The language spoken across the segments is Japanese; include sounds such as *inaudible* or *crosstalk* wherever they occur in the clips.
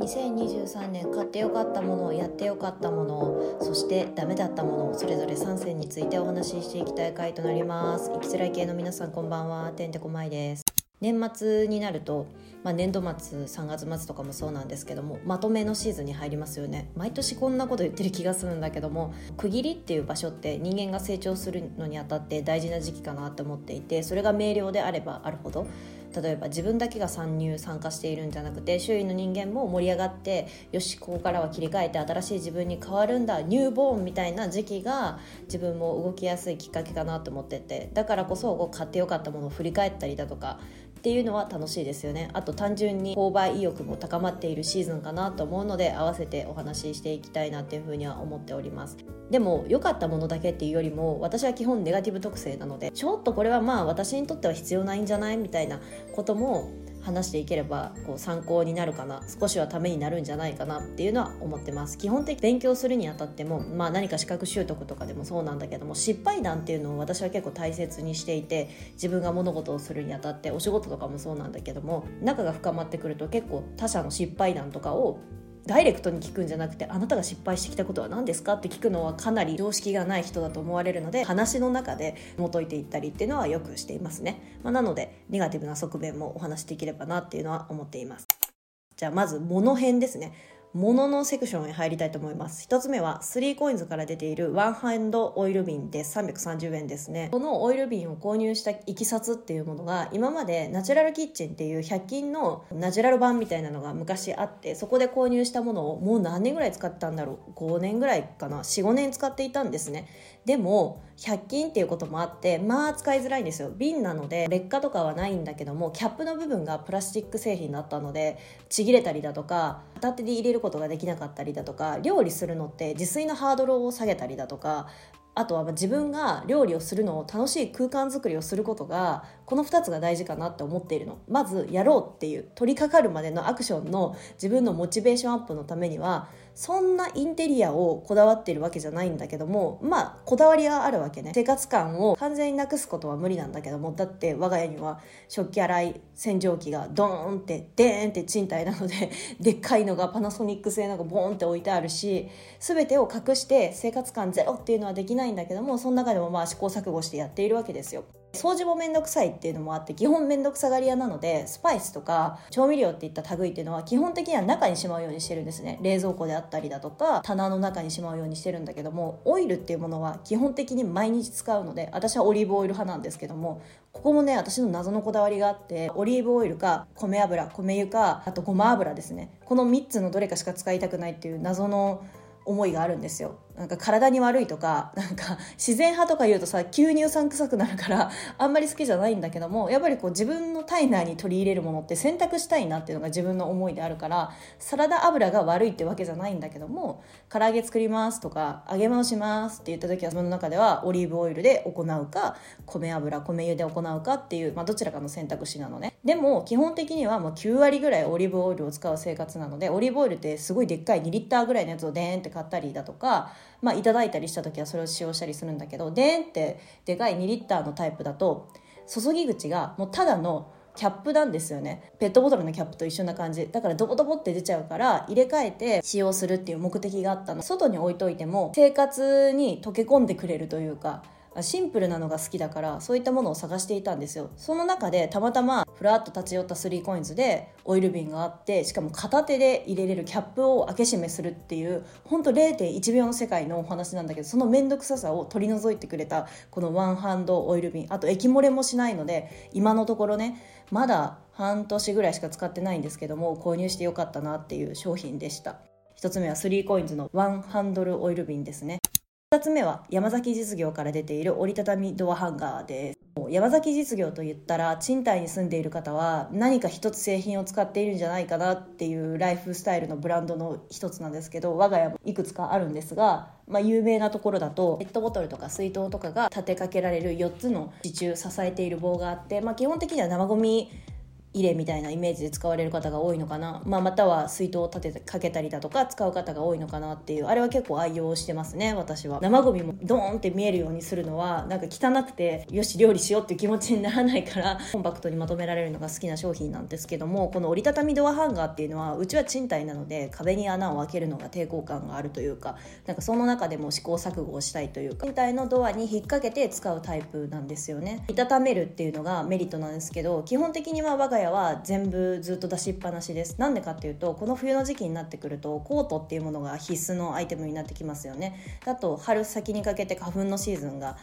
2023年買ってよかったものやってよかったものそしてダメだったものそれぞれ3選についてお話ししていきたい回となります。生きづらい系の皆さんこんばんはてんてこまいです。年末になると、まあ、年度末3月末とかもそうなんですけどもまとめのシーズンに入りますよね。毎年こんなこと言ってる気がするんだけども区切りっていう場所って人間が成長するのにあたって大事な時期かなって思っていてそれが明瞭であればあるほど例えば自分だけが参入参加しているんじゃなくて周囲の人間も盛り上がってよしここからは切り替えて新しい自分に変わるんだニューボーンみたいな時期が自分も動きやすいきっかけかなと思っててだからこそこう買ってよかったものを振り返ったりだとかっていうのは楽しいですよね。あと単純に購買意欲も高まっているシーズンかなと思うので合わせてお話ししていきたいなっていうふうには思っております。でも良かったものだけっていうよりも私は基本ネガティブ特性なのでちょっとこれはまあ私にとっては必要ないんじゃないみたいなことも話していければこう参考になるかな少しはためになるんじゃないかなっていうのは思ってます。基本的に勉強するにあたっても、まあ、何か資格習得とかでもそうなんだけども失敗談っていうのを私は結構大切にしていて自分が物事をするにあたってお仕事とかもそうなんだけども仲が深まってくると結構他者の失敗談とかをダイレクトに聞くんじゃなくてあなたが失敗してきたことは何ですか？って聞くのはかなり常識がない人だと思われるので話の中で紐解いていったりっていうのはよくしていますね、まあ、なのでネガティブな側面もお話しできればなっていうのは思っています。じゃあまず物編ですね。物のセクションへ入りたいと思います。一つ目は 3COINS から出ているワンハンドオイル瓶で330円ですね。このオイル瓶を購入したいきさつっていうものが今までナチュラルキッチンっていう100均のナチュラル版みたいなのが昔あってそこで購入したものをもう何年ぐらい使ってたんだろう？5年ぐらいかな？45年使っていたんですね。でも100均っていうこともあってまあ使いづらいんですよ。瓶なので劣化とかはないんだけどもキャップの部分がプラスチック製品だったのでちぎれたりだとか片手で入れることができなかったりだとか料理するのって自炊のハードルを下げたりだとかあとは自分が料理をするのを楽しい空間づくりをすることがこの2つが大事かなって思っているのまずやろうっていう取り掛かるまでのアクションの自分のモチベーションアップのためにはそんなインテリアをこだわってるわけじゃないんだけどもまあこだわりはあるわけね生活感を完全になくすことは無理なんだけどもだって我が家には食器洗い洗浄機がドーンってデーンって賃貸なので *laughs* でっかいのがパナソニック製のがボーンって置いてあるし全てを隠して生活感ゼロっていうのはできないんだけどもその中でもまあ試行錯誤してやっているわけですよ。掃除も面倒くさいっていうのもあって基本面倒くさがり屋なのでスパイスとか調味料っていった類っていうのは基本的には中にしまうようにしてるんですね。冷蔵庫であったりだとか棚の中にしまうようにしてるんだけどもオイルっていうものは基本的に毎日使うので私はオリーブオイル派なんですけどもここもね私の謎のこだわりがあってオリーブオイルか米油米油かあとごま油ですね。この3つのどれかしか使いたくないっていう謎の思いがあるんですよ。なんか体に悪いとかなんか自然派とか言うとさ吸入酸臭くなるからあんまり好きじゃないんだけどもやっぱりこう自分の体内に取り入れるものって選択したいなっていうのが自分の思いであるからサラダ油が悪いってわけじゃないんだけども唐揚げ作りますとか揚げ物しますって言った時は自分の中ではオリーブオイルで行うか米油米油で行うかっていう、まあ、どちらかの選択肢なのね。でも基本的にはもう9割ぐらいオリーブオイルを使う生活なのでオリーブオイルってすごいでっかい2リッターぐらいのやつをデーンって買ったりだとかまあ、いただいたりした時はそれを使用したりするんだけどでーんってでかい2リッターのタイプだと注ぎ口がもうただのキャップなんですよね。ペットボトルのキャップと一緒な感じ。だからドボドボって出ちゃうから入れ替えて使用するっていう目的があったの。外に置いといても生活に溶け込んでくれるというかシンプルなのが好きだからそういったものを探していたんですよ。その中でたまたまふらっと立ち寄った 3COINS でオイル瓶があってしかも片手で入れれるキャップを開け閉めするっていうほんと0.1秒の世界のお話なんだけどその面倒くささを取り除いてくれたこのワンハンドオイル瓶。あと液漏れもしないので今のところねまだ半年ぐらいしか使ってないんですけども購入してよかったなっていう商品でした。1つ目は 3COINS のワンハンドルオイル瓶ですね。2つ目は山崎実業から出ている折りたたみドアハンガーです。山崎実業といったら賃貸に住んでいる方は何か一つ製品を使っているんじゃないかなっていうライフスタイルのブランドの一つなんですけど我が家もいくつかあるんですが、まあ、有名なところだとペットボトルとか水筒とかが立てかけられる4つの支柱支えている棒があって、まあ、基本的には生ゴミ入れみたいなイメージで使われる方が多いのかな、まあ、または水筒を立ててかけたりだとか使う方が多いのかなっていうあれは結構愛用してますね私は。生ゴミもドーンって見えるようにするのはなんか汚くてよし料理しようっていう気持ちにならないからコンパクトにまとめられるのが好きな商品なんですけどもこの折りたたみドアハンガーっていうのはうちは賃貸なので壁に穴を開けるのが抵抗感があるというかなんかその中でも試行錯誤をしたいというか賃貸のドアに引っ掛けて使うタイプなんですよね。折りたためるっていうのがメリットなんですけど基本的には我が家は全部ずっと出しっぱなしです。なんでかっていうとこの冬の時期になってくるとコートっていうものが必須のアイテムになってきますよね。だと春先にかけて花粉のシーズンが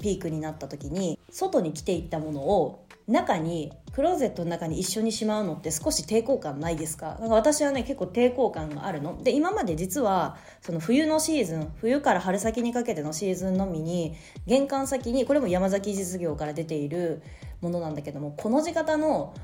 ピークになった時に外に着ていったものを中にクローゼットの中に一緒にしまうのって少し抵抗感ないですか？なんか私はね結構抵抗感があるの。で今まで実はその冬のシーズン冬から春先にかけてのシーズンのみに玄関先にこれも山崎実業から出ているものなんだけどもこの字型の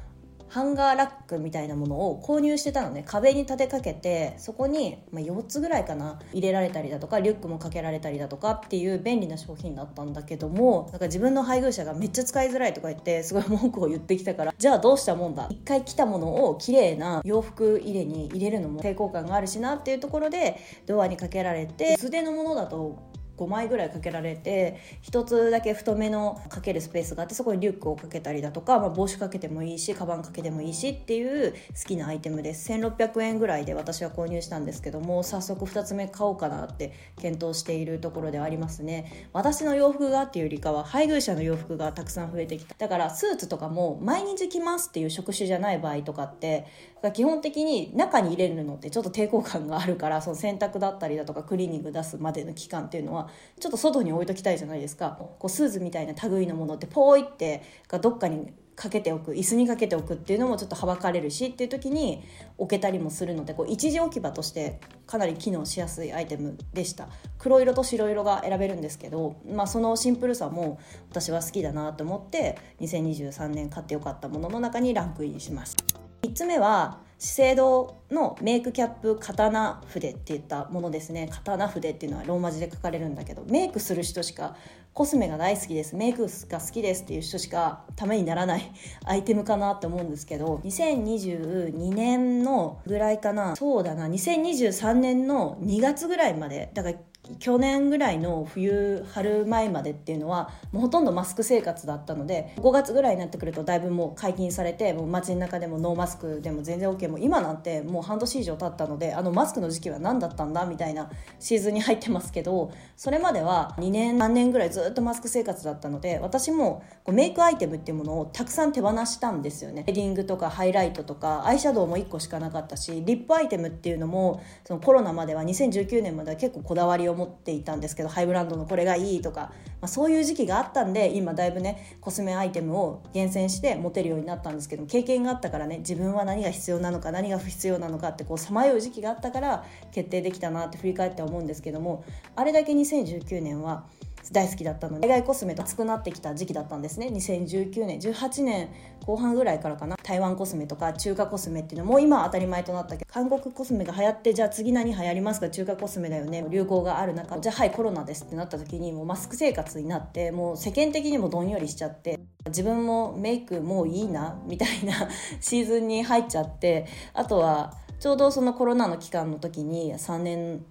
ハンガーラックみたいなものを購入してたのね。壁に立てかけてそこに、ま、4つぐらいかな入れられたりだとかリュックもかけられたりだとかっていう便利な商品だったんだけどもなんか自分の配偶者がめっちゃ使いづらいとか言ってすごい文句を言ってきたからじゃあどうしたもんだ。一回着たものを綺麗な洋服入れに入れるのも抵抗感があるしなっていうところでドアにかけられて素手のものだと5枚ぐらいかけられて1つだけ太めのかけるスペースがあってそこにリュックをかけたりだとか、まあ、帽子かけてもいいしカバンかけてもいいしっていう好きなアイテムです。1600円ぐらいで私は購入したんですけども早速2つ目買おうかなって検討しているところではありますね。私の洋服がっていうよりかは配偶者の洋服がたくさん増えてきた。だからスーツとかも毎日着ますっていう職種じゃない場合とかって基本的に中に入れるのってちょっと抵抗感があるからその洗濯だったりだとかクリーニング出すまでの期間っていうのはちょっと外に置いときたいじゃないですか。こうスーツみたいな類のものってポーイってがどっかにかけておく椅子にかけておくっていうのもちょっとはばかれるしっていう時に置けたりもするのでこう一時置き場としてかなり機能しやすいアイテムでした。黒色と白色が選べるんですけど、まあ、そのシンプルさも私は好きだなと思って2023年買ってよかったものの中にランクインします。3つ目は資生堂のメイクキャップ刀筆っていったものですね。刀筆っていうのはローマ字で書かれるんだけどメイクする人しかコスメが大好きです。メイクが好きですっていう人しかためにならない *laughs* アイテムかなって思うんですけど2022年のぐらいかな。そうだな。2023年の2月ぐらいまで。だから去年ぐらいの冬春前までっていうのはもうほとんどマスク生活だったので5月ぐらいになってくるとだいぶもう解禁されてもう街の中でもノーマスクでも全然 OK も今なんてもう半年以上経ったのであのマスクの時期は何だったんだみたいなシーズンに入ってますけどそれまでは2年3年ぐらいずっとマスク生活だったので私もこうメイクアイテムっていうものをたくさん手放したんですよね。ヘディングとかハイライトとかアイシャドウも1個しかなかったしリップアイテムっていうのもそのコロナまでは2019年までは結構こだわりを思っていたんですけどハイブランドのこれがいいとか、まあ、そういう時期があったんで今だいぶねコスメアイテムを厳選して持てるようになったんですけど経験があったからね自分は何が必要なのか何が不必要なのかってこうさまよう時期があったから決定できたなって振り返って思うんですけどもあれだけ2019年は大好きだったので海外コスメと熱くなってきた時期だったんですね。2019年18年後半ぐらいからかな。台湾コスメとか中華コスメっていうのも今は当たり前となったけど韓国コスメが流行ってじゃあ次何流行りますか？中華コスメだよね。流行がある中じゃあはいコロナですってなった時にもうマスク生活になってもう世間的にもどんよりしちゃって自分もメイクもういいなみたいな *laughs* シーズンに入っちゃってあとはちょうどそのコロナの期間の時に3年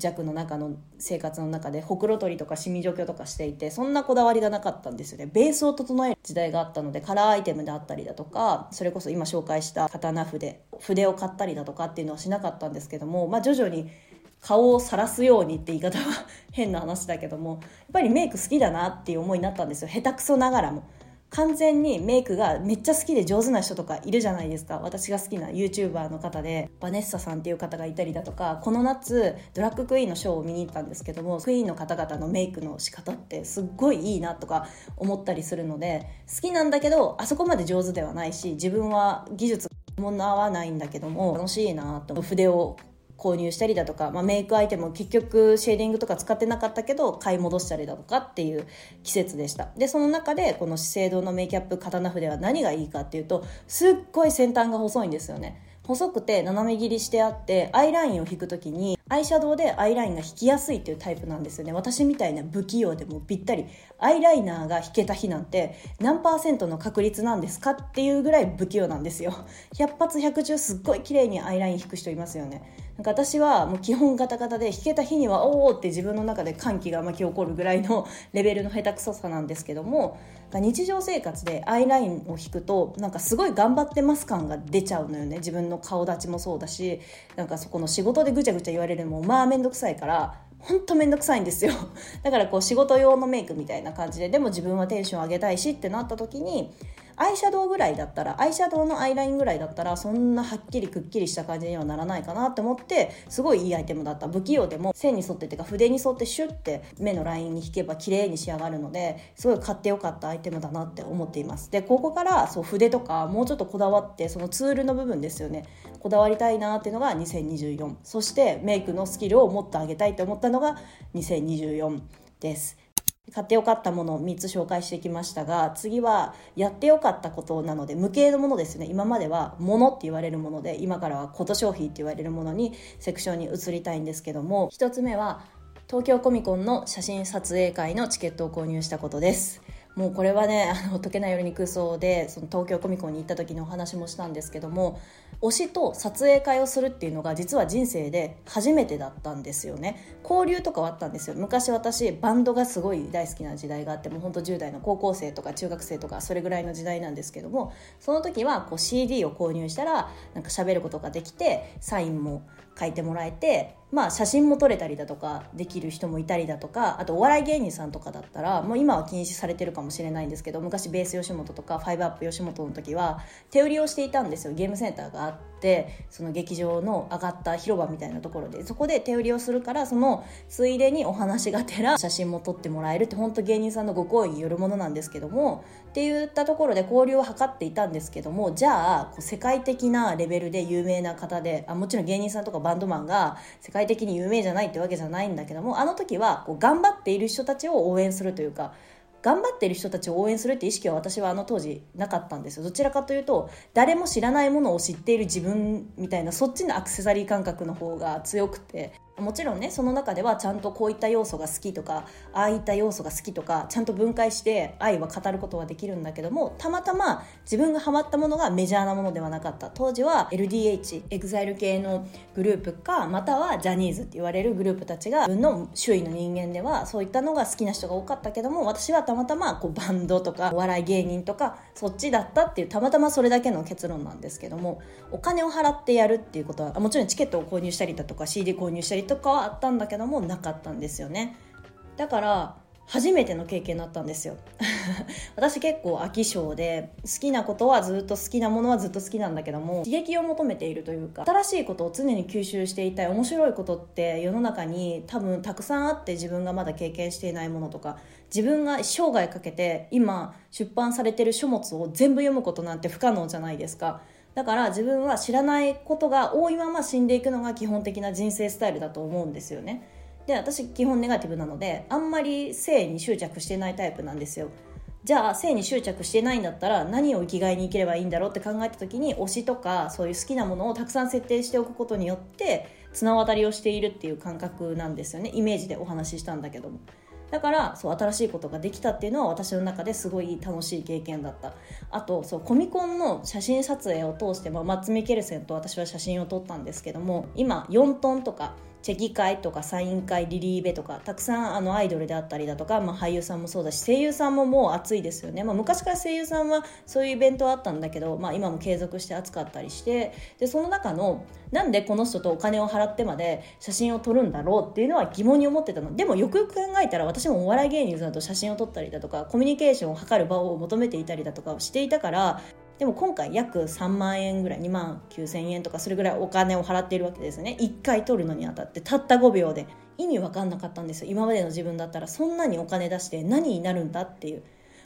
弱の中の生活の中でほくろ取りとかシミ除去とかしていてそんなこだわりがなかったんですよねベースを整える時代があったのでカラーアイテムであったりだとかそれこそ今紹介した刀筆筆を買ったりだとかっていうのはしなかったんですけども、まあ、徐々に顔を晒すようにって言い方は *laughs* 変な話だけどもやっぱりメイク好きだなっていう思いになったんですよ下手くそながらも。完全にメイクがめっちゃ好きで上手な人とかいるじゃないですか。私が好きな YouTuber の方でバネッサさんっていう方がいたりだとかこの夏ドラッグクイーンのショーを見に行ったんですけどもクイーンの方々のメイクの仕方ってすっごいいいなとか思ったりするので好きなんだけどあそこまで上手ではないし自分は技術も合わないんだけども楽しいなと。筆を購入したりだとか、まあ、メイクアイテムを結局シェーディングとか使ってなかったけど買い戻したりだとかっていう季節でした。でその中でこの資生堂のメイキャップ刀筆は何がいいかっていうとすっごい先端が細いんですよね。細くて斜め切りしてあってアイラインを引く時にアイシャドウでアイラインが引きやすいっていうタイプなんですよね。私みたいな不器用でもぴったりアイライナーが引けた日なんて何パーセントの確率なんですかっていうぐらい不器用なんですよ。100発100中すっごい綺麗にアイライン引く人いますよね。なんか私はもう基本ガタガタで引けた日にはおおって自分の中で歓喜が巻き起こるぐらいのレベルの下手くそさなんですけども日常生活でアイラインを引くとなんかすごい頑張ってます感が出ちゃうのよね。自分の顔立ちもそうだしなんかそこの仕事でぐちゃぐちゃ言われるのもまあ面倒くさいからほんとめんどくさいんですよ。だからこう仕事用のメイクみたいな感じででも自分はテンション上げたいしってなった時にアイシャドウぐらいだったらアイシャドウのアイラインぐらいだったらそんなはっきりくっきりした感じにはならないかなって思ってすごいいいアイテムだった。不器用でも線に沿ってっていうか筆に沿ってシュッて目のラインに引けば綺麗に仕上がるのですごい買ってよかったアイテムだなって思っています。でここからそう筆とかもうちょっとこだわってそのツールの部分ですよね。こだわりたいなっていうのが2024そしてメイクのスキルをもっと上げたいって思ったのが2024です。買ってよかったものを3つ紹介してきましたが次はやってよかったことなので無形のものですね。今まではものって言われるもので今からはこと消費って言われるものにセクションに移りたいんですけども1つ目は東京コミコンの写真撮影会のチケットを購入したことです。もうこれはね *laughs* あの解けないよりに空想でその東京コミコンに行った時のお話もしたんですけども推しと撮影会をするっていうのが実は人生で初めてだったんですよね。交流とかはあったんですよ。昔私バンドがすごい大好きな時代があってもうほんと10代の高校生とか中学生とかそれぐらいの時代なんですけどもその時はこう CD を購入したらなんか喋ることができてサインも書いてもらえてまあ写真も撮れたりだとかできる人もいたりだとかあとお笑い芸人さんとかだったらもう今は禁止されてるかもしれないんですけど昔ベース吉本とかファイブアップ吉本の時は手売りをしていたんですよ。ゲームセンターがあってその劇場の上がった広場みたいなところで。そこで手売りをするからそのついでにお話がてら写真も撮ってもらえるって本当芸人さんのご好意によるものなんですけどもって言ったところで交流を図っていたんですけどもじゃあこう世界的なレベルで有名な方であもちろん芸人さんとかバンドマンが世界的に有名じゃないってわけじゃないんだけどもあの時はこう頑張っている人たちを応援するというか頑張ってる人たちを応援するって意識は私はあの当時なかったんですよ。どちらかというと誰も知らないものを知っている自分みたいなそっちのアクセサリー感覚の方が強くてもちろんねその中ではちゃんとこういった要素が好きとかああいった要素が好きとかちゃんと分解して愛は語ることはできるんだけどもたまたま自分がハマったものがメジャーなものではなかった。当時は LDH EXILE 系のグループかまたはジャニーズって言われるグループたちが自分の周囲の人間ではそういったのが好きな人が多かったけども私はたまたまこうバンドとかお笑い芸人とかそっちだったっていうたまたまそれだけの結論なんですけどもお金を払ってやるっていうことはもちろんチケットを購入したりだとか CD 購入したりとかはあったんだけどもなかったんですよね。だから初めての経験だったんですよ。*laughs* 私結構飽き性で好きなことはずっと好きなものはずっと好きなんだけども刺激を求めているというか新しいことを常に吸収していたい面白いことって世の中に多分たくさんあって自分がまだ経験していないものとか自分が生涯かけて今出版されてる書物を全部読むことなんて不可能じゃないですか。だから自分は知らないことが多いまま死んでいくのが基本的な人生スタイルだと思うんですよね。で私基本ネガティブなのであんまり性に執着してないタイプなんですよ。じゃあ性に執着してないんだったら何を生きがいに生きればいいんだろうって考えた時に推しとかそういう好きなものをたくさん設定しておくことによって綱渡りをしているっていう感覚なんですよね。イメージでお話ししたんだけども。だからそう新しいことができたっていうのは私の中ですごい楽しい経験だった。あとそうコミコンの写真撮影を通して、まあ、マッツ・ミケルセンと私は写真を撮ったんですけども今4トンとかチェキ会とかサイン会リリーベとかたくさんあのアイドルであったりだとか、まあ、俳優さんもそうだし声優さんももう熱いですよね、まあ、昔から声優さんはそういうイベントあったんだけど、まあ、今も継続して熱かったりしてでその中のなんでこの人とお金を払ってまで写真を撮るんだろうっていうのは疑問に思ってたの。でもよくよく考えたら私もお笑い芸人さんと写真を撮ったりだとかコミュニケーションを図る場を求めていたりだとかをしていたからでも今回約3万円ぐらい2万9000円とかそれぐらいお金を払っているわけですね。1回取るのにあたってたった5秒で。意味わかんなかったんですよ。今までの自分だったらそんなにお金出して何になるんだっていう。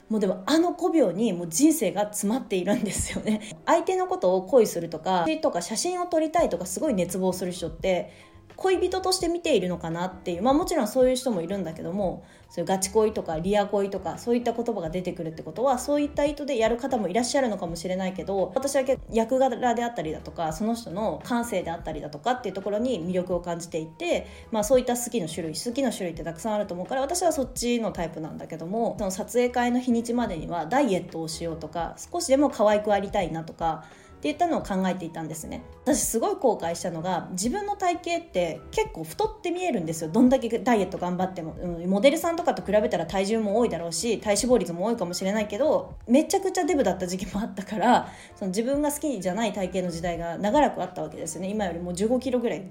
もうでもあの5秒にもう人生が詰まっているんですよね。相手のことを恋するとかとか写真を撮りたいとかすごい熱望する人って恋人として見ているのかなっていうまあもちろんそういう人もいるんだけどもそういうガチ恋とかリア恋とかそういった言葉が出てくるってことはそういった意図でやる方もいらっしゃるのかもしれないけど私は役柄であったりだとかその人の感性であったりだとかっていうところに魅力を感じていて、まあ、そういった好きの種類好きの種類ってたくさんあると思うから私はそっちのタイプなんだけどもその撮影会の日にちまでにはダイエットをしようとか少しでも可愛くありたいなとかって言ったのを考えていたんですね。私すごい後悔したのが自分の体型って結構太って見えるんですよ。どんだけダイエット頑張っても、うん、モデルさんとかと比べたら体重も多いだろうし体脂肪率も多いかもしれないけどめちゃくちゃデブだった時期もあったからその自分が好きじゃない体型の時代が長らくあったわけですよね。今よりも1 5キロぐらい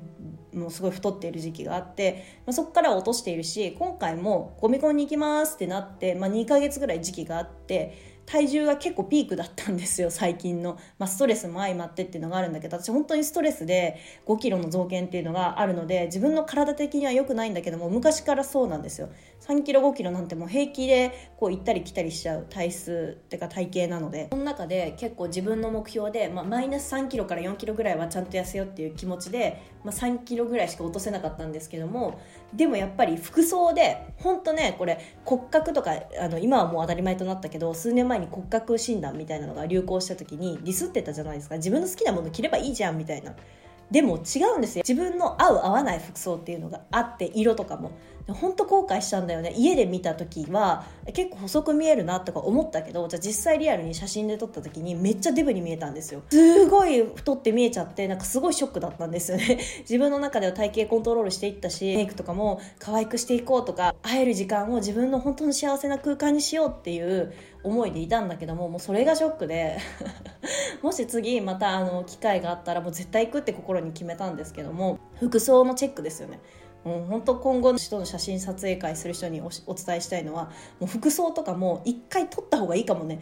もうすごい太っている時期があって、まあ、そこから落としているし今回もゴミコンに行きますってなって、まあ、2ヶ月ぐらい時期があって体重が結構ピークだったんですよ *laughs* 最近の、まあ、ストレスも相まってっていうのがあるんだけど私本当にストレスで5キロの増減っていうのがあるので自分の体的には良くないんだけども昔からそうなんですよ。3キロ5キロなんてもう平気でこう行ったり来たりしちゃう体質ってか体型なので。その中で結構自分の目標で、まあ、マイナス3キロから4キロぐらいはちゃんと痩せようっていう気持ちで、まあ、3キロぐらいしか落とせなかったんですけどもでもやっぱり服装で本当ねこれ骨格とかあの今はもう当たり前となったけど数年前に骨格診断みたいなのが流行した時にディスってたじゃないですか。自分の好きなもの着ればいいじゃんみたいな。でも違うんですよ。自分の合う合わない服装っていうのがあって色とかも。本当後悔したんだよね。家で見た時は結構細く見えるなとか思ったけどじゃあ実際リアルに写真で撮った時にめっちゃデブに見えたんですよ。すごい太って見えちゃってなんかすごいショックだったんですよね。*laughs* 自分の中では体型コントロールしていったしメイクとかも可愛くしていこうとか会える時間を自分の本当の幸せな空間にしようっていう思いでいたんだけどももうそれがショックで *laughs* もし次またあの機会があったらもう絶対行くって心に決めたんですけども服装のチェックですよね。もう本当今後の人の写真撮影会する人にお伝えしたいのはもう服装とかも一回撮った方がいいかもね。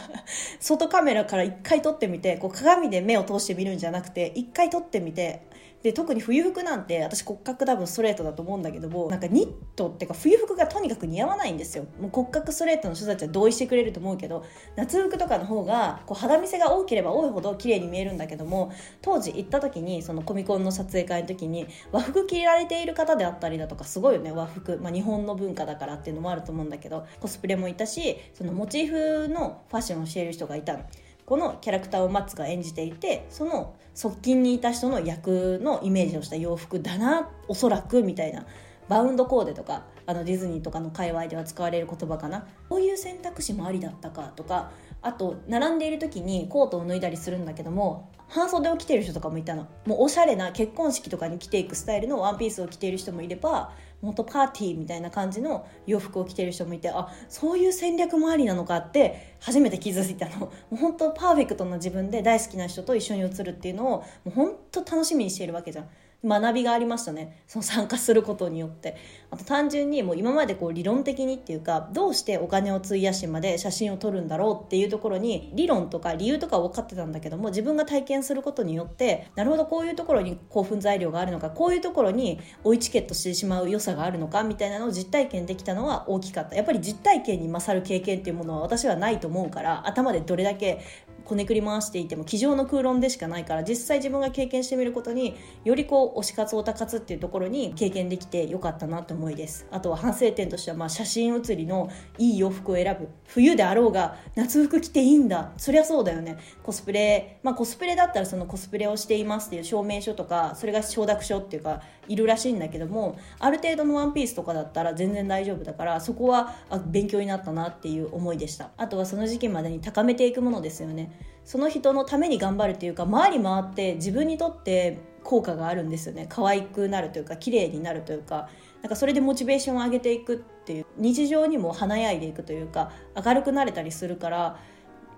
*laughs* 外カメラから一回撮ってみてこう鏡で目を通してみるんじゃなくて一回撮ってみてで特に冬服なんて私骨格多分ストレートだと思うんだけどもなんかニットっていうか冬服がとにかく似合わないんですよもう骨格ストレートの人たちは同意してくれると思うけど夏服とかの方がこう肌見せが多ければ多いほど綺麗に見えるんだけども当時行った時にそのコミコンの撮影会の時に和服着られている方であったりだとかすごいよね和服、まあ、日本の文化だからっていうのもあると思うんだけどコスプレもいたしそのモチーフのファッションをしている人がいたの。このキャラクターをマッツが演じていてその側近にいた人の役のイメージをした洋服だなおそらくみたいなバウンドコーデとかあのディズニーとかの界隈では使われる言葉かな。こういう選択肢もありだったかとかあと並んでいる時にコートを脱いだりするんだけども半袖を着てる人とかもいたの。もうおしゃれな結婚式とかに着ていくスタイルのワンピースを着ている人もいれば元パーティーみたいな感じの洋服を着てる人もいてあそういう戦略もありなのかって初めて気づいたの。*laughs* もう本当パーフェクトな自分で大好きな人と一緒に写るっていうのをもう本当楽しみにしているわけじゃん。学びがありましたね。その参加することによって。あと単純にもう今までこう理論的にっていうかどうしてお金を費やしまで写真を撮るんだろうっていうところに理論とか理由とか分かってたんだけども自分が体験することによってなるほどこういうところに興奮材料があるのかこういうところに追いチケットしてしまう良さがあるのかみたいなのを実体験できたのは大きかった。やっぱり実体験に勝る経験っていうものは私はないと思うから頭でどれだけこねくり回していても机上の空論でしかないから実際自分が経験してみることによりこう推し活オタ活っていうところに経験できてよかったなと思いです。あとは反省点としてはまあ写真写りのいい洋服を選ぶ。冬であろうが夏服着ていいんだ。そりゃそうだよね。コスプレまあコスプレだったらそのコスプレをしていますっていう証明書とかそれが承諾書っていうかいるらしいんだけどもある程度のワンピースとかだったら全然大丈夫だからそこは勉強になったなっていう思いでした。あとはその時期までに高めていくものですよね。その人のために頑張るっていうか回り回って自分にとって効果があるんですよね。可愛くなるというか綺麗になるというか。なんかそれでモチベーションを上げていくっていう。日常にも華やいでいくというか明るくなれたりするから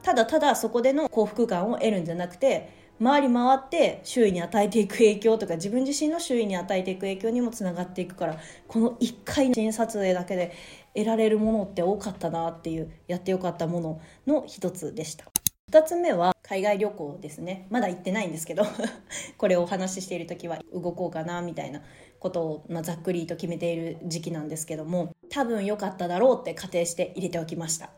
ただただそこでの幸福感を得るんじゃなくて回り回って周囲に与えていく影響とか自分自身の周囲に与えていく影響にもつながっていくからこの1回の新撮影だけで得られるものって多かったなっていうやってよかったものの一つでした。2つ目は海外旅行ですね。まだ行ってないんですけど *laughs* これをお話ししている時は動こうかなみたいなことを、まあ、ざっくりと決めている時期なんですけども多分良かっただろうって仮定して入れておきました。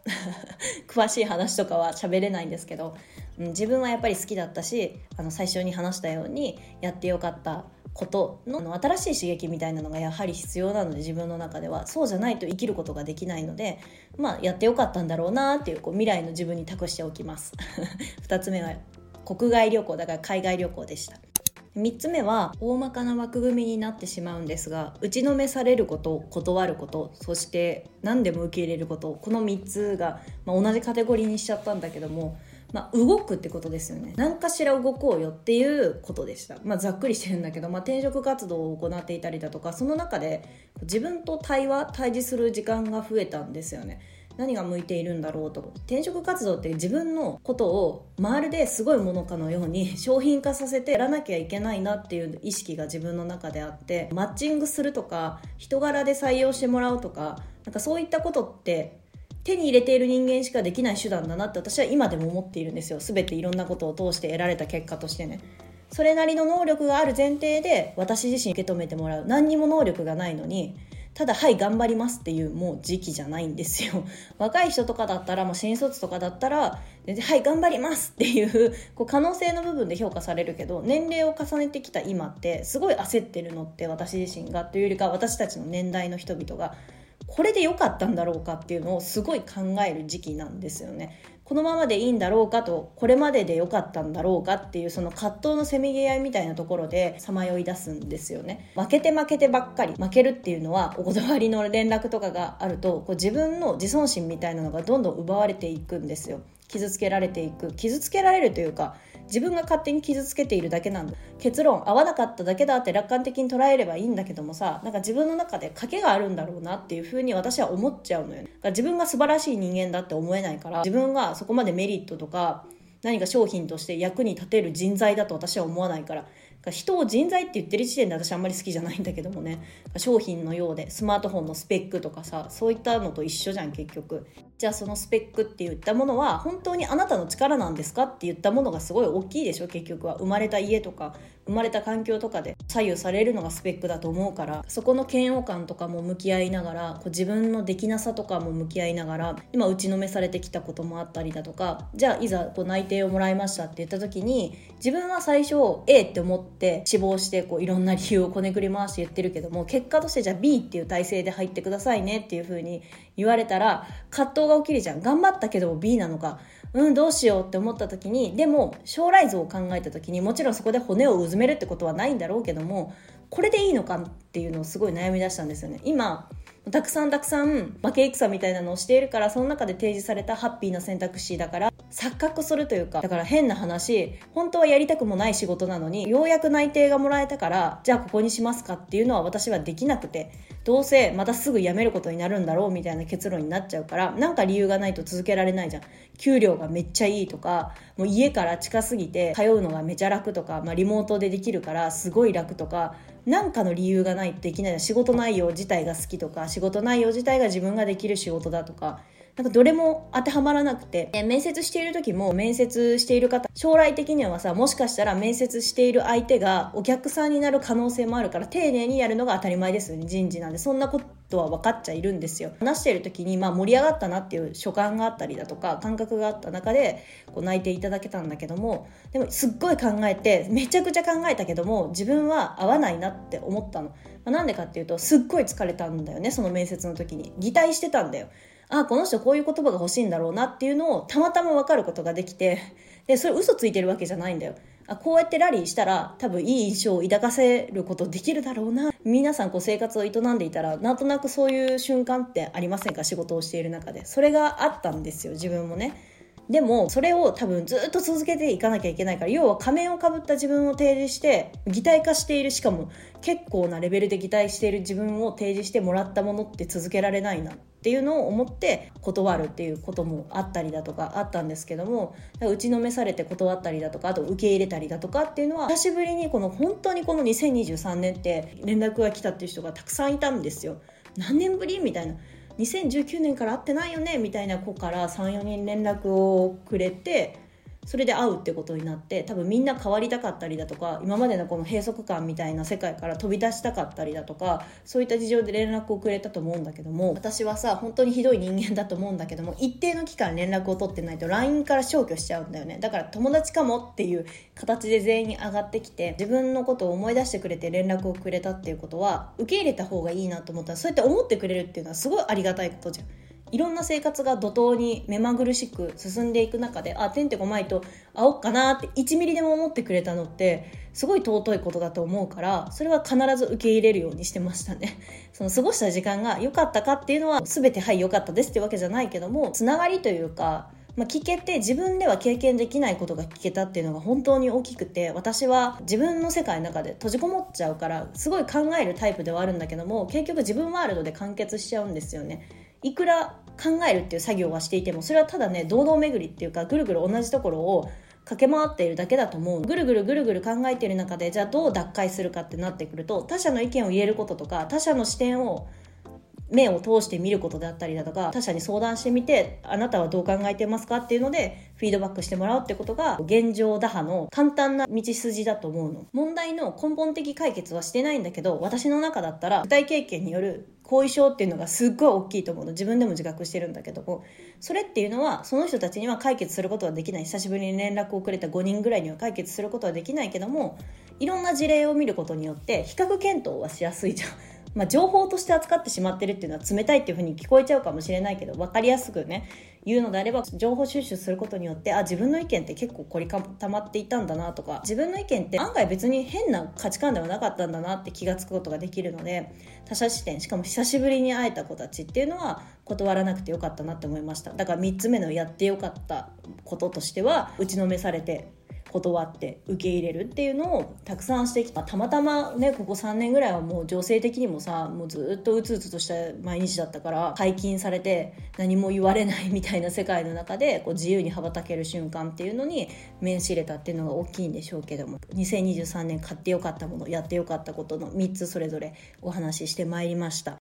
*laughs* 詳しい話とかは喋れないんですけど、うん、自分はやっぱり好きだったしあの最初に話したようにやってよかったことの新しい刺激みたいなのがやはり必要なので自分の中では。そうじゃないと生きることができないのでまあやってよかったんだろうなっていうこう未来の自分に託しておきます。*laughs* 2つ目は国外旅行だから海外旅行でした。3つ目は大まかな枠組みになってしまうんですが打ちのめされること断ることそして何でも受け入れることこの3つが、まあ、同じカテゴリーにしちゃったんだけどもまあ、動くってことですよね。何かしら動こうよっていうことでした、まあ、ざっくりしてるんだけど、まあ、転職活動を行っていたりだとかその中で自分と対話対峙する時間が増えたんですよね。何が向いているんだろうと。転職活動って自分のことをまるですごいものかのように *laughs* 商品化させてやらなきゃいけないなっていう意識が自分の中であってマッチングするとか人柄で採用してもらうとかなんかそういったことって手に入れている人間しかできない手段だなって私は今でも思っているんですよ。全ていろんなことを通して得られた結果としてね。それなりの能力がある前提で私自身受け止めてもらう。何にも能力がないのにただはい頑張りますっていうもう時期じゃないんですよ。*laughs* 若い人とかだったらもう新卒とかだったら全然はい頑張りますっていう *laughs* こう可能性の部分で評価されるけど年齢を重ねてきた今ってすごい焦ってるのって私自身がというよりか私たちの年代の人々がこれで良かったんだろうかっていうのをすごい考える時期なんですよね。このままでいいんだろうかとこれまでで良かったんだろうかっていうその葛藤のせめぎ合いみたいなところでさまよい出すんですよね。負けて負けてばっかり負けるっていうのはお断りの連絡とかがあるとこう自分の自尊心みたいなのがどんどん奪われていくんですよ。傷つけられていく。傷つけられるというか自分が勝手に傷つけているだけなんだ。結論合わなかっただけだって楽観的に捉えればいいんだけどもさなんか自分の中で賭けがあるんだろうなっていうふうに私は思っちゃうのよ、ね、自分が素晴らしい人間だって思えないから自分がそこまでメリットとか何か商品として役に立てる人材だと私は思わないから人を人材って言ってる時点で私あんまり好きじゃないんだけどもね。商品のようでスマートフォンのスペックとかさそういったのと一緒じゃん結局。じゃあそのスペックって言ったものは本当にあなたの力なんですかって言ったものがすごい大きいでしょ結局は。生まれた家とか生まれた環境とかで左右されるのがスペックだと思うからそこの嫌悪感とかも向き合いながらこう自分のできなさとかも向き合いながら今打ちのめされてきたこともあったりだとかじゃあいざこう内定をもらいましたって言った時に自分は最初 A って思って志望してこういろんな理由をこねくり回して言ってるけども結果としてじゃあ B っていう体制で入ってくださいねっていう風に言われたら葛藤が起きるじゃん。頑張ったけど B なのか。うんどうしようって思った時にでも将来像を考えた時にもちろんそこで骨をうずめるってことはないんだろうけどもこれでいいのかっていうのをすごい悩み出したんですよね。今たくさんたくさん負け戦みたいなのをしているからその中で提示されたハッピーな選択肢だから錯覚するというかだから変な話本当はやりたくもない仕事なのにようやく内定がもらえたからじゃあここにしますかっていうのは私はできなくてどうせまたすぐ辞めることになるんだろうみたいな結論になっちゃうからなんか理由がないと続けられないじゃん。給料がめっちゃいいとかもう家から近すぎて通うのがめちゃ楽とか、まあ、リモートでできるからすごい楽とか何かの理由がないとできない仕事内容自体が好きとか仕事内容自体が自分ができる仕事だとかなんかどれも当てはまらなくて、面接している時も面接している方、将来的にはさ、もしかしたら面接している相手がお客さんになる可能性もあるから丁寧にやるのが当たり前ですよね、人事なんで。そんなことは分かっちゃいるんですよ。話している時に、まあ盛り上がったなっていう所感があったりだとか、感覚があった中で、こう泣いていただけたんだけども、でもすっごい考えて、めちゃくちゃ考えたけども、自分は合わないなって思ったの。まあ、なんでかっていうと、すっごい疲れたんだよね、その面接の時に。擬態してたんだよ。あこの人こういう言葉が欲しいんだろうなっていうのをたまたま分かることができてでそれ嘘ついてるわけじゃないんだよ。あこうやってラリーしたら多分いい印象を抱かせることできるだろうな。皆さんこう生活を営んでいたらなんとなくそういう瞬間ってありませんか？仕事をしている中で。それがあったんですよ自分もね。でもそれを多分ずっと続けていかなきゃいけないから要は仮面をかぶった自分を提示して擬態化しているしかも結構なレベルで擬態している自分を提示してもらったものって続けられないなっていうのを思って断るっていうこともあったりだとかあったんですけども打ちのめされて断ったりだとかあと受け入れたりだとかっていうのは久しぶりにこの本当にこの2023年って連絡が来たっていう人がたくさんいたんですよ。何年ぶりみたいな2019年から会ってないよね？みたいな子から34人連絡をくれてそれで会うってことになって多分みんな変わりたかったりだとか今までのこの閉塞感みたいな世界から飛び出したかったりだとかそういった事情で連絡をくれたと思うんだけども私はさ本当にひどい人間だと思うんだけども一定の期間連絡を取ってないと LINE から消去しちゃうんだよねだから友達かもっていう形で全員に上がってきて自分のことを思い出してくれて連絡をくれたっていうことは受け入れた方がいいなと思ったらそうやって思ってくれるっていうのはすごいありがたいことじゃん。いろんな生活が怒涛に目まぐるしく進んでいく中であてんてこまいと会おっかなって1ミリでも思ってくれたのってすごい尊いことだと思うからそれは必ず受け入れるようにしてましたね。*laughs* その過ごした時間が良かったかっていうのは全てはい良かったですってわけじゃないけどもつながりというかまあ、聞けて自分では経験できないことが聞けたっていうのが本当に大きくて私は自分の世界の中で閉じこもっちゃうからすごい考えるタイプではあるんだけども結局自分ワールドで完結しちゃうんですよね。いくら考えるっていう作業はしていてもそれはただね堂々巡りっていうかぐるぐる同じところを駆け回っているだけだと思う。ぐるぐるぐるぐる考えている中でじゃあどう脱会するかってなってくると他者の意見を言えることとか他者の視点を目を通して見ることであったりだとか他者に相談してみてあなたはどう考えてますかっていうのでフィードバックしてもらうってことが現状打破の簡単な道筋だと思うの。問題の根本的解決はしてないんだけど私の中だったら具体経験による後遺症っていうのがすっごい大きいと思うの。自分でも自覚してるんだけども。それっていうのはその人たちには解決することはできない。久しぶりに連絡をくれた5人ぐらいには解決することはできないけどもいろんな事例を見ることによって比較検討はしやすいじゃん。まあ、情報として扱ってしまってるっていうのは冷たいっていうふうに聞こえちゃうかもしれないけど分かりやすくね言うのであれば情報収集することによってあ自分の意見って結構凝り固まっていたんだなとか自分の意見って案外別に変な価値観ではなかったんだなって気が付くことができるので他者視点しかも久しぶりに会えた子たちっていうのは断らなくてよかったなって思いました。だから3つ目のやってよかったこととしては打ちのめされて断って受け入れるっていうのをたくさんしてきた。たまたまねここ3年ぐらいはもう情勢的にもさもうずっとうつうつとした毎日だったから解禁されて何も言われないみたいな世界の中でこう自由に羽ばたける瞬間っていうのに面しれたっていうのが大きいんでしょうけども。2023年買ってよかったものやってよかったことの3つそれぞれお話ししてまいりました。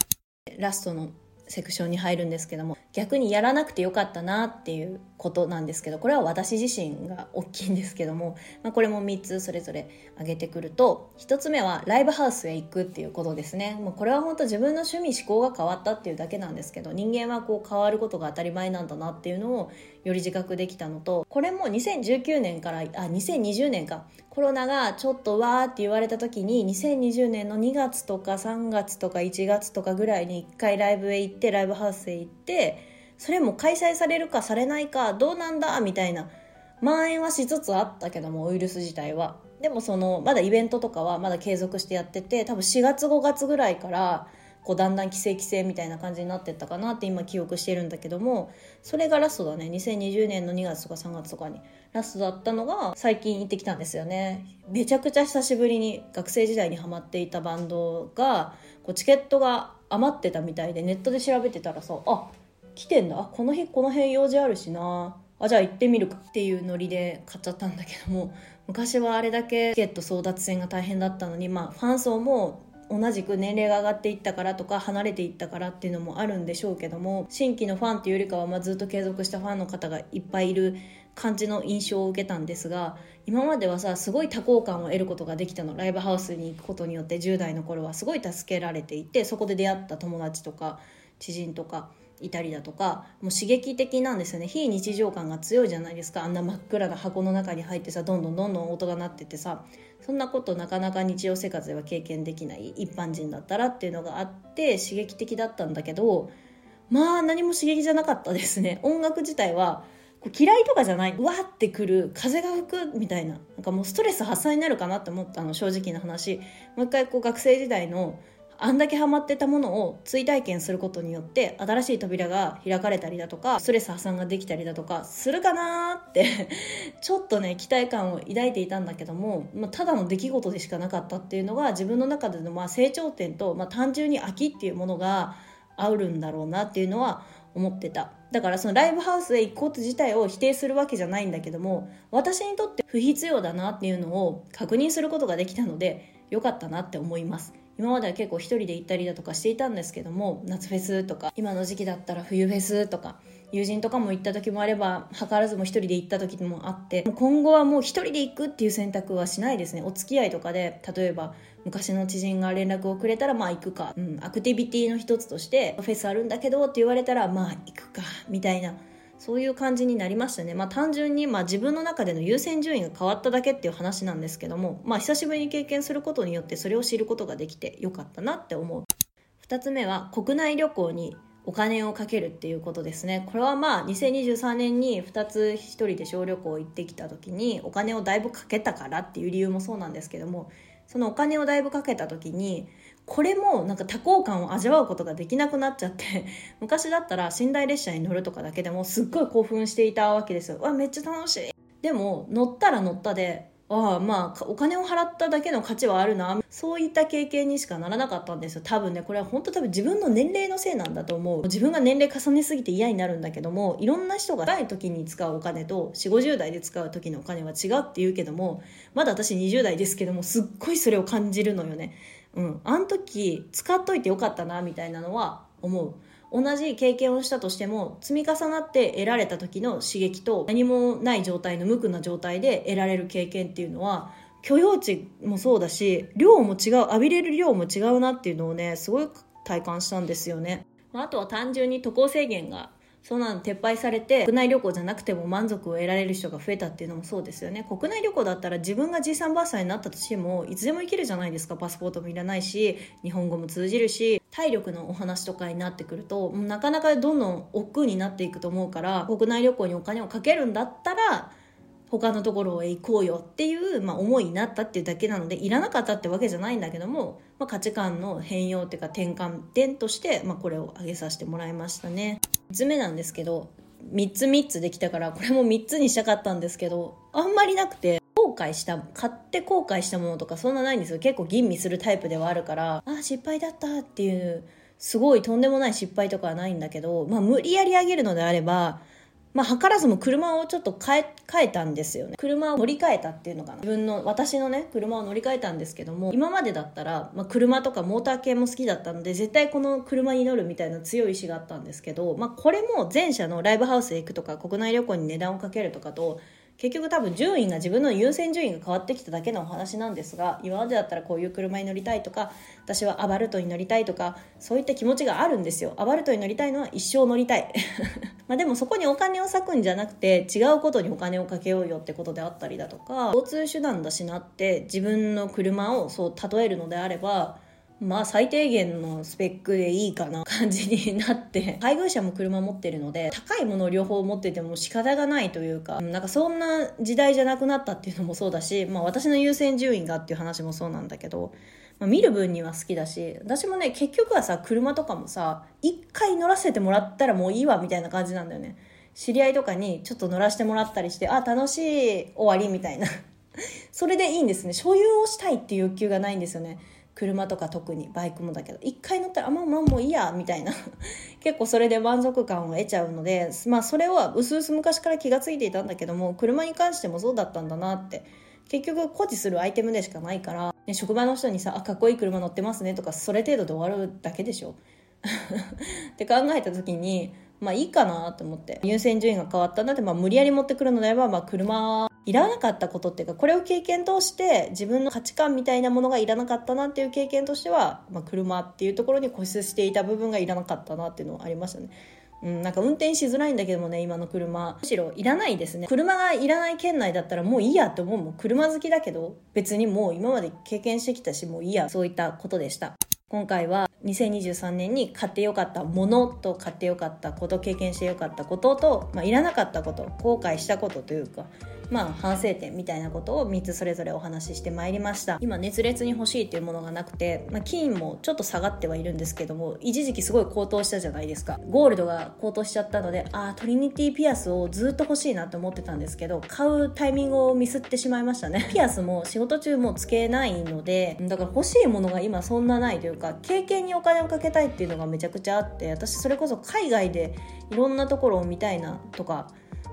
ラストのセクションに入るんですけども逆にやらなくてよかったなっていうことなんですけどこれは私自身が大きいんですけども、*laughs* まあ、これも3つそれぞれ挙げてくると1つ目はライブハウスへ行くっていうことですね。もうこれは本当自分の趣味思考が変わったっていうだけなんですけど人間はこう変わることが当たり前なんだなっていうのをより自覚できたのとこれも2019年からあ2020年か。コロナがちょっとわーって言われた時に2020年の2月とか3月とか1月とかぐらいに1回ライブへ行ってライブハウスへ行ってそれも開催されるかされないかどうなんだみたいな蔓延はしつつあったけどもウイルス自体は。でもそのまだイベントとかはまだ継続してやってて多分4月5月ぐらいからこうだんだん規制規制みたいな感じになってったかなって今記憶してるんだけどもそれがラストだね。2020年の2月とか3月とかに。ラストだったのが最近行ってきたんですよね。めちゃくちゃ久しぶりに学生時代にハマっていたバンドがこうチケットが余ってたみたいでネットで調べてたらさあ来てんだ。この日この辺用事あるしな。あじゃあ行ってみるかっていうノリで買っちゃったんだけども。昔はあれだけチケット争奪戦が大変だったのにまあファン層も同じく年齢が上がっていったからとか離れていったからっていうのもあるんでしょうけども新規のファンっていうよりかはまずっと継続したファンの方がいっぱいいる感じの印象を受けたんですが今まではさすごい多幸感を得ることができたの。ライブハウスに行くことによって10代の頃は。すごい助けられていてそこで出会った友達とか知人とか。いたりだとかもう刺激的なんですよね。非日常感が強いじゃないですか。あんな真っ暗な箱の中に入ってさどんどんどんどん音が鳴っててさそんなことなかなか日常生活では経験できない一般人だったらっていうのがあって刺激的だったんだけどまあ何も刺激じゃなかったですね。音楽自体は嫌いとかじゃないうわってくる風が吹くみたいななんかもうストレス発散になるかなって思ったの正直な話。もう一回こう学生時代のあんだけハマってたものを追体験することによって新しい扉が開かれたりだとかストレス発散ができたりだとかするかなって *laughs* ちょっとね期待感を抱いていたんだけども、まあ、ただの出来事でしかなかったっていうのが自分の中でのまあ成長点と、まあ、単純に秋っていうものが合うるんだろうなっていうのは思ってた。だからそのライブハウスへ行くこと自体を否定するわけじゃないんだけども私にとって不必要だなっていうのを確認することができたので良かったなって思います。今までは結構一人で行ったりだとかしていたんですけども夏フェスとか今の時期だったら冬フェスとか友人とかも行った時もあれば図らずも一人で行った時もあって今後はもう一人で行くっていう選択はしないですね。お付き合いとかで例えば昔の知人が連絡をくれたらまあ行くか、うん、アクティビティの一つとしてフェスあるんだけどって言われたらまあ行くかみたいなそういう感じになりましたね。まあ単純にまあ自分の中での優先順位が変わっただけっていう話なんですけども、まあ久しぶりに経験することによってそれを知ることができてよかったなって思う。2つ目は国内旅行にお金をかけるっていうことですね。これはまあ2023年に2つ1人で小旅行行ってきた時にお金をだいぶかけたからっていう理由もそうなんですけども、そのお金をだいぶかけた時にこれもなんか多幸感を味わうことができなくなっちゃって *laughs* 昔だったら寝台列車に乗るとかだけでもすっごい興奮していたわけですよ。わめっちゃ楽しい。でも乗ったら乗ったでああまあお金を払っただけの価値はあるな。そういった経験にしかならなかったんですよ。多分ねこれは本当多分自分の年齢のせいなんだと思う。自分が年齢重ねすぎて嫌になるんだけどもいろんな人が若い時に使うお金と4 5 0代で使う時のお金は違うって言うけどもまだ私20代ですけどもすっごいそれを感じるのよね。うんあの時使っといてよかったなみたいなのは思う。同じ経験をしたとしても積み重なって得られた時の刺激と何もない状態の無垢な状態で得られる経験っていうのは許容値もそうだし量も違う浴びれる量も違うなっていうのをねすごい体感したんですよね。あとは単純に渡航制限がそんなの撤廃されて国内旅行じゃなくても満足を得られる人が増えたっていうのもそうですよね。国内旅行だったら自分がじいさんばあさんになったとしてもいつでも行けるじゃないですか。パスポートもいらないし日本語も通じるし体力のお話とかになってくるとなかなかどんどん億劫になっていくと思うから国内旅行にお金をかけるんだったら他のところへ行こうよっていう、まあ、思いになったっていうだけなのでいらなかったってわけじゃないんだけども、まあ、価値観の変容っていうか転換点として、まあ、これを挙げさせてもらいましたね。3つ目なんですけど3つ3つできたからこれも3つにしたかったんですけどあんまりなくて後悔した買って後悔したものとかそんなないんですよ。結構吟味するタイプではあるからあ失敗だったっていうすごいとんでもない失敗とかはないんだけど、まあ、無理やり上げるのであればまあ、図らずも車をちょっと変え、変えたんですよね。車を乗り換えたっていうのかな。自分の、私のね、車を乗り換えたんですけども、今までだったら、まあ、車とかモーター系も好きだったので、絶対この車に乗るみたいな強い意志があったんですけど、まあ、これも前者のライブハウスへ行くとか、国内旅行に値段をかけるとかと、結局多分順位が自分の優先順位が変わってきただけのお話なんですが今までだったらこういう車に乗りたいとか私はアバルトに乗りたいとかそういった気持ちがあるんですよ。アバルトに乗りたいのは一生乗りたい。*laughs* まあでもそこにお金を割くんじゃなくて違うことにお金をかけようよってことであったりだとか交通手段だしなって自分の車をそう例えるのであればまあ最低限のスペックでいいかな感じになって *laughs* 配偶者も車持ってるので高いものを両方持ってても仕方がないというかなんかそんな時代じゃなくなったっていうのもそうだし、まあ、私の優先順位がっていう話もそうなんだけど、まあ、見る分には好きだし私もね結局はさ車とかもさ一回乗らせてもらったらもういいわみたいな感じなんだよね。知り合いとかにちょっと乗らせてもらったりしてあ楽しい終わりみたいな。*laughs* それでいいんですね。所有をしたいっていう欲求がないんですよね。車とか特にバイクもだけど一回乗ったらあまあまあもういいやみたいな。*laughs* 結構それで満足感を得ちゃうのでまあそれはうすうす昔から気が付いていたんだけども車に関してもそうだったんだなって。結局誇示するアイテムでしかないから、ね、職場の人にさあかっこいい車乗ってますねとかそれ程度で終わるだけでしょ。*laughs* って考えた時にまあいいかなと思って。優先順位が変わったんだって、まあ、無理やり持ってくるのであれば、まあ、車いらなかったことっていうかこれを経験通して自分の価値観みたいなものがいらなかったなっていう経験としては、まあ、車っていうところに固執していた部分がいらなかったなっていうのはありましたね。うん、なんか運転しづらいんだけどもね今の車。むしろいらないですね。車がいらない県内だったらもういいやって思うもん。車好きだけど別にもう今まで経験してきたしもういいや。そういったことでした。今回は2023年に買ってよかったものと買ってよかったこと経験してよかったことと、まあ、いらなかったこと後悔したことというかまあ、反省点みたいなことを3つそれぞれお話ししてまいりました。今熱烈に欲しいっていうものがなくて、まあ、金もちょっと下がってはいるんですけども一時期すごい高騰したじゃないですか。ゴールドが高騰しちゃったのでああトリニティピアスをずっと欲しいなと思ってたんですけど買うタイミングをミスってしまいましたね。*laughs* ピアスも仕事中もつけないのでだから欲しいものが今そんなないというか経験にお金をかけたいっていうのがめちゃくちゃあって私それこそ海外でいろんなところを見たいなとか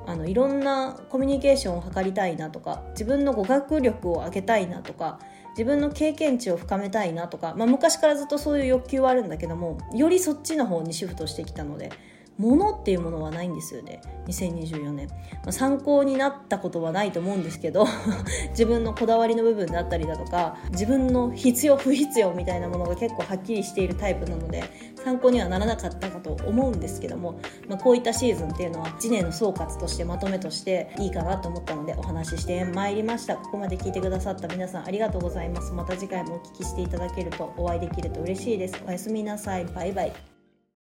あのいろんなコミュニケーションを図りたいなとか自分の語学力を上げたいなとか自分の経験値を深めたいなとか、まあ、昔からずっとそういう欲求はあるんだけどもよりそっちの方にシフトしてきたのでものっていうものはないんですよね。2024年、まあ、参考になったことはないと思うんですけど *laughs* 自分のこだわりの部分だったりだとか自分の必要不必要みたいなものが結構はっきりしているタイプなので参考にはならなかったかと思うんですけども、まあ、こういったシーズンっていうのは1年の総括としてまとめとしていいかなと思ったのでお話ししてまいりました。ここまで聞いてくださった皆さんありがとうございます。また次回もお聞きしていただけるとお会いできると嬉しいです。おやすみなさい。バイバイ。